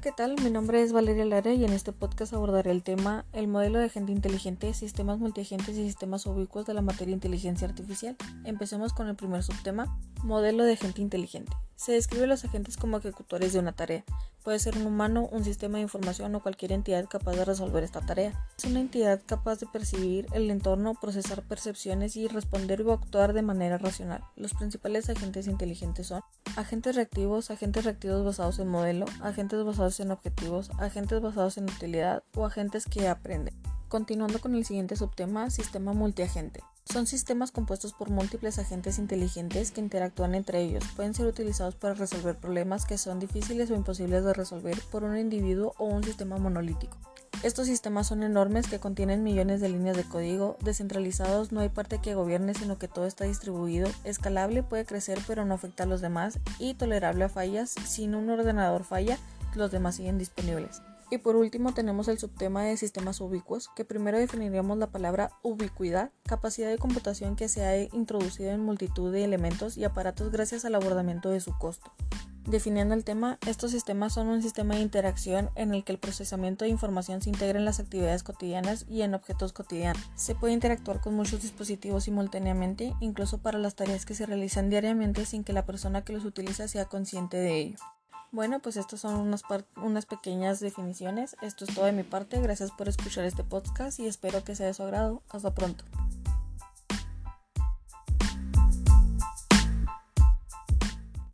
¿qué tal? Mi nombre es Valeria Lara y en este podcast abordaré el tema el modelo de agente inteligente, sistemas multiagentes y sistemas ubicuos de la materia inteligencia artificial. Empecemos con el primer subtema, modelo de agente inteligente. Se describe a los agentes como ejecutores de una tarea. Puede ser un humano, un sistema de información o cualquier entidad capaz de resolver esta tarea. Es una entidad capaz de percibir el entorno, procesar percepciones y responder o actuar de manera racional. Los principales agentes inteligentes son agentes reactivos, agentes reactivos basados en modelo, agentes basados en objetivos, agentes basados en utilidad o agentes que aprenden. Continuando con el siguiente subtema, sistema multiagente. Son sistemas compuestos por múltiples agentes inteligentes que interactúan entre ellos. Pueden ser utilizados para resolver problemas que son difíciles o imposibles de resolver por un individuo o un sistema monolítico. Estos sistemas son enormes que contienen millones de líneas de código, descentralizados, no hay parte que gobierne sino que todo está distribuido, escalable, puede crecer pero no afecta a los demás y tolerable a fallas, si un ordenador falla, los demás siguen disponibles. Y por último tenemos el subtema de sistemas ubicuos, que primero definiríamos la palabra ubicuidad, capacidad de computación que se ha introducido en multitud de elementos y aparatos gracias al abordamiento de su costo. Definiendo el tema, estos sistemas son un sistema de interacción en el que el procesamiento de información se integra en las actividades cotidianas y en objetos cotidianos. Se puede interactuar con muchos dispositivos simultáneamente, incluso para las tareas que se realizan diariamente sin que la persona que los utiliza sea consciente de ello. Bueno, pues estas son unas, unas pequeñas definiciones. Esto es todo de mi parte. Gracias por escuchar este podcast y espero que sea de su agrado. Hasta pronto.